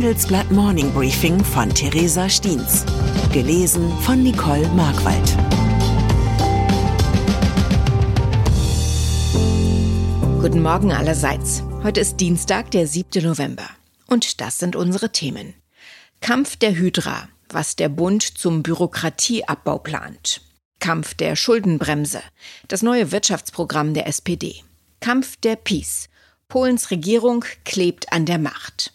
Handelsblatt Morning Briefing von Theresa Stiens. Gelesen von Nicole Markwald. Guten Morgen allerseits. Heute ist Dienstag, der 7. November. Und das sind unsere Themen. Kampf der Hydra, was der Bund zum Bürokratieabbau plant. Kampf der Schuldenbremse, das neue Wirtschaftsprogramm der SPD. Kampf der Peace. Polens Regierung klebt an der Macht.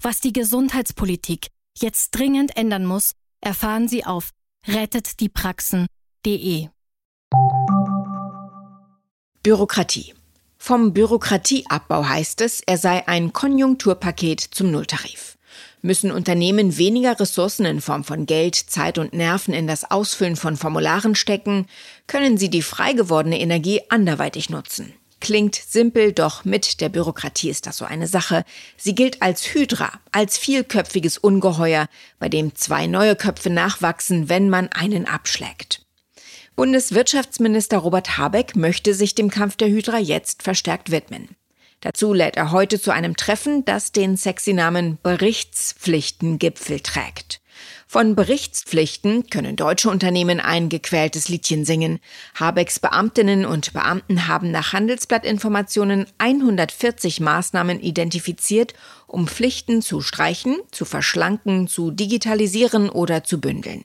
Was die Gesundheitspolitik jetzt dringend ändern muss, erfahren Sie auf rettetdiepraxen.de. Bürokratie. Vom Bürokratieabbau heißt es, er sei ein Konjunkturpaket zum Nulltarif. Müssen Unternehmen weniger Ressourcen in Form von Geld, Zeit und Nerven in das Ausfüllen von Formularen stecken, können sie die frei gewordene Energie anderweitig nutzen. Klingt simpel, doch mit der Bürokratie ist das so eine Sache. Sie gilt als Hydra, als vielköpfiges Ungeheuer, bei dem zwei neue Köpfe nachwachsen, wenn man einen abschlägt. Bundeswirtschaftsminister Robert Habeck möchte sich dem Kampf der Hydra jetzt verstärkt widmen. Dazu lädt er heute zu einem Treffen, das den sexy Namen Berichtspflichtengipfel trägt. Von Berichtspflichten können deutsche Unternehmen ein gequältes Liedchen singen. Habecks Beamtinnen und Beamten haben nach Handelsblattinformationen 140 Maßnahmen identifiziert, um Pflichten zu streichen, zu verschlanken, zu digitalisieren oder zu bündeln.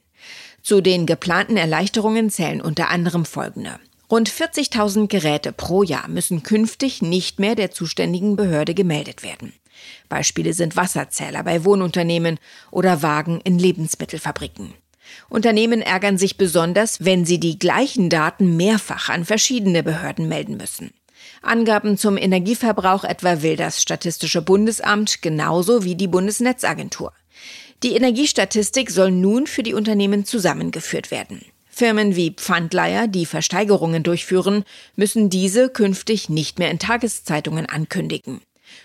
Zu den geplanten Erleichterungen zählen unter anderem folgende. Rund 40.000 Geräte pro Jahr müssen künftig nicht mehr der zuständigen Behörde gemeldet werden. Beispiele sind Wasserzähler bei Wohnunternehmen oder Wagen in Lebensmittelfabriken. Unternehmen ärgern sich besonders, wenn sie die gleichen Daten mehrfach an verschiedene Behörden melden müssen. Angaben zum Energieverbrauch etwa will das Statistische Bundesamt genauso wie die Bundesnetzagentur. Die Energiestatistik soll nun für die Unternehmen zusammengeführt werden. Firmen wie Pfandleiher, die Versteigerungen durchführen, müssen diese künftig nicht mehr in Tageszeitungen ankündigen.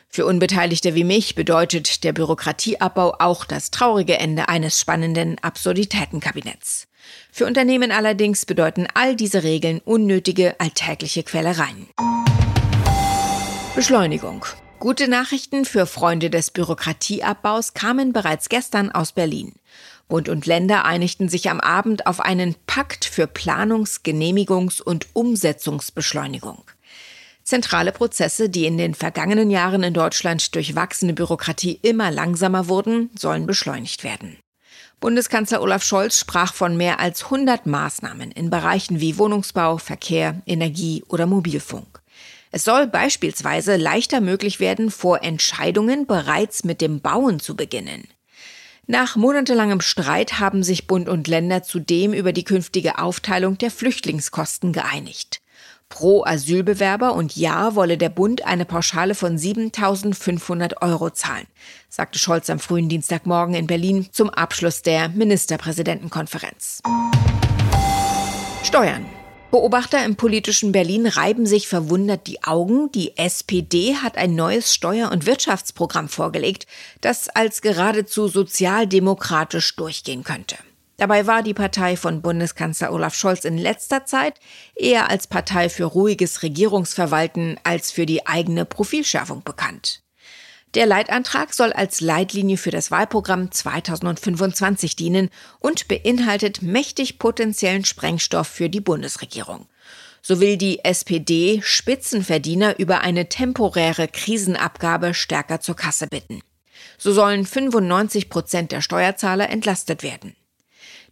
Für Unbeteiligte wie mich bedeutet der Bürokratieabbau auch das traurige Ende eines spannenden Absurditätenkabinetts. Für Unternehmen allerdings bedeuten all diese Regeln unnötige alltägliche Quälereien. Beschleunigung. Gute Nachrichten für Freunde des Bürokratieabbaus kamen bereits gestern aus Berlin. Bund und Länder einigten sich am Abend auf einen Pakt für Planungs-, Genehmigungs- und Umsetzungsbeschleunigung. Zentrale Prozesse, die in den vergangenen Jahren in Deutschland durch wachsende Bürokratie immer langsamer wurden, sollen beschleunigt werden. Bundeskanzler Olaf Scholz sprach von mehr als 100 Maßnahmen in Bereichen wie Wohnungsbau, Verkehr, Energie oder Mobilfunk. Es soll beispielsweise leichter möglich werden, vor Entscheidungen bereits mit dem Bauen zu beginnen. Nach monatelangem Streit haben sich Bund und Länder zudem über die künftige Aufteilung der Flüchtlingskosten geeinigt. Pro Asylbewerber und Jahr wolle der Bund eine Pauschale von 7.500 Euro zahlen, sagte Scholz am frühen Dienstagmorgen in Berlin zum Abschluss der Ministerpräsidentenkonferenz. Steuern. Beobachter im politischen Berlin reiben sich verwundert die Augen. Die SPD hat ein neues Steuer- und Wirtschaftsprogramm vorgelegt, das als geradezu sozialdemokratisch durchgehen könnte. Dabei war die Partei von Bundeskanzler Olaf Scholz in letzter Zeit eher als Partei für ruhiges Regierungsverwalten als für die eigene Profilschärfung bekannt. Der Leitantrag soll als Leitlinie für das Wahlprogramm 2025 dienen und beinhaltet mächtig potenziellen Sprengstoff für die Bundesregierung. So will die SPD Spitzenverdiener über eine temporäre Krisenabgabe stärker zur Kasse bitten. So sollen 95 Prozent der Steuerzahler entlastet werden.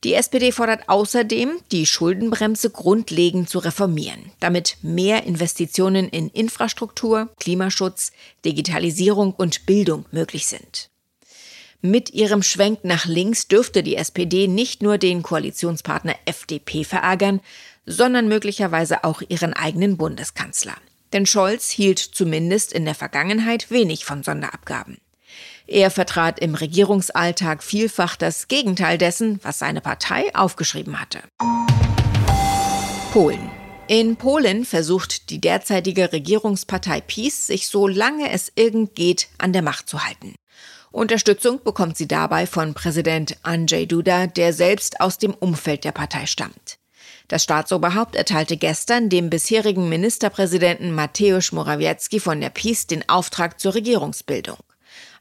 Die SPD fordert außerdem, die Schuldenbremse grundlegend zu reformieren, damit mehr Investitionen in Infrastruktur, Klimaschutz, Digitalisierung und Bildung möglich sind. Mit ihrem Schwenk nach links dürfte die SPD nicht nur den Koalitionspartner FDP verärgern, sondern möglicherweise auch ihren eigenen Bundeskanzler. Denn Scholz hielt zumindest in der Vergangenheit wenig von Sonderabgaben. Er vertrat im Regierungsalltag vielfach das Gegenteil dessen, was seine Partei aufgeschrieben hatte. Polen. In Polen versucht die derzeitige Regierungspartei PiS, sich so lange es irgend geht, an der Macht zu halten. Unterstützung bekommt sie dabei von Präsident Andrzej Duda, der selbst aus dem Umfeld der Partei stammt. Das Staatsoberhaupt erteilte gestern dem bisherigen Ministerpräsidenten Mateusz Morawiecki von der PiS den Auftrag zur Regierungsbildung.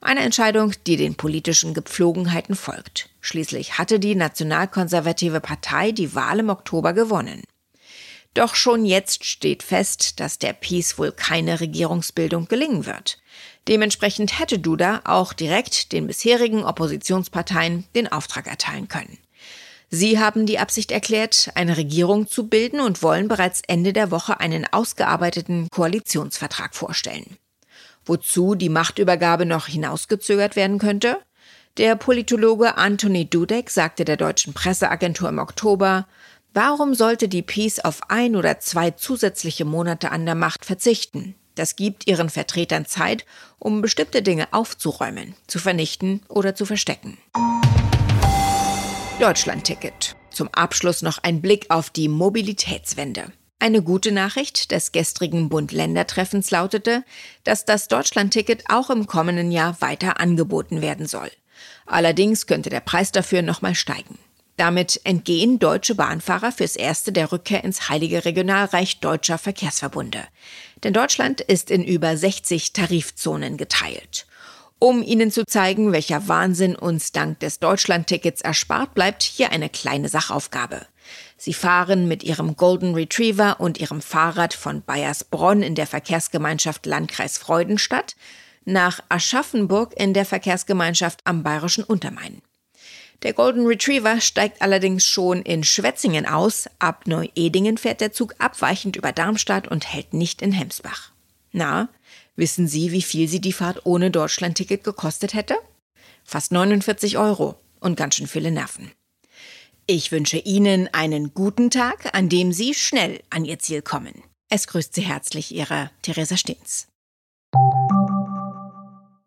Eine Entscheidung, die den politischen Gepflogenheiten folgt. Schließlich hatte die nationalkonservative Partei die Wahl im Oktober gewonnen. Doch schon jetzt steht fest, dass der Peace wohl keine Regierungsbildung gelingen wird. Dementsprechend hätte Duda auch direkt den bisherigen Oppositionsparteien den Auftrag erteilen können. Sie haben die Absicht erklärt, eine Regierung zu bilden und wollen bereits Ende der Woche einen ausgearbeiteten Koalitionsvertrag vorstellen. Wozu die Machtübergabe noch hinausgezögert werden könnte? Der Politologe Anthony Dudek sagte der deutschen Presseagentur im Oktober, Warum sollte die Peace auf ein oder zwei zusätzliche Monate an der Macht verzichten? Das gibt ihren Vertretern Zeit, um bestimmte Dinge aufzuräumen, zu vernichten oder zu verstecken. Deutschlandticket. Zum Abschluss noch ein Blick auf die Mobilitätswende. Eine gute Nachricht des gestrigen Bund-Länder-Treffens lautete, dass das Deutschlandticket auch im kommenden Jahr weiter angeboten werden soll. Allerdings könnte der Preis dafür nochmal steigen. Damit entgehen deutsche Bahnfahrer fürs erste der Rückkehr ins heilige Regionalreich deutscher Verkehrsverbunde. Denn Deutschland ist in über 60 Tarifzonen geteilt. Um Ihnen zu zeigen, welcher Wahnsinn uns dank des Deutschlandtickets erspart bleibt, hier eine kleine Sachaufgabe. Sie fahren mit Ihrem Golden Retriever und Ihrem Fahrrad von Bayersbronn in der Verkehrsgemeinschaft Landkreis Freudenstadt nach Aschaffenburg in der Verkehrsgemeinschaft am Bayerischen Untermain. Der Golden Retriever steigt allerdings schon in Schwetzingen aus. Ab Neu-Edingen fährt der Zug abweichend über Darmstadt und hält nicht in Hemsbach. Na, wissen Sie, wie viel Sie die Fahrt ohne Deutschlandticket gekostet hätte? Fast 49 Euro und ganz schön viele Nerven. Ich wünsche Ihnen einen guten Tag, an dem Sie schnell an Ihr Ziel kommen. Es grüßt Sie herzlich Ihre Theresa Stins.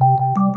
you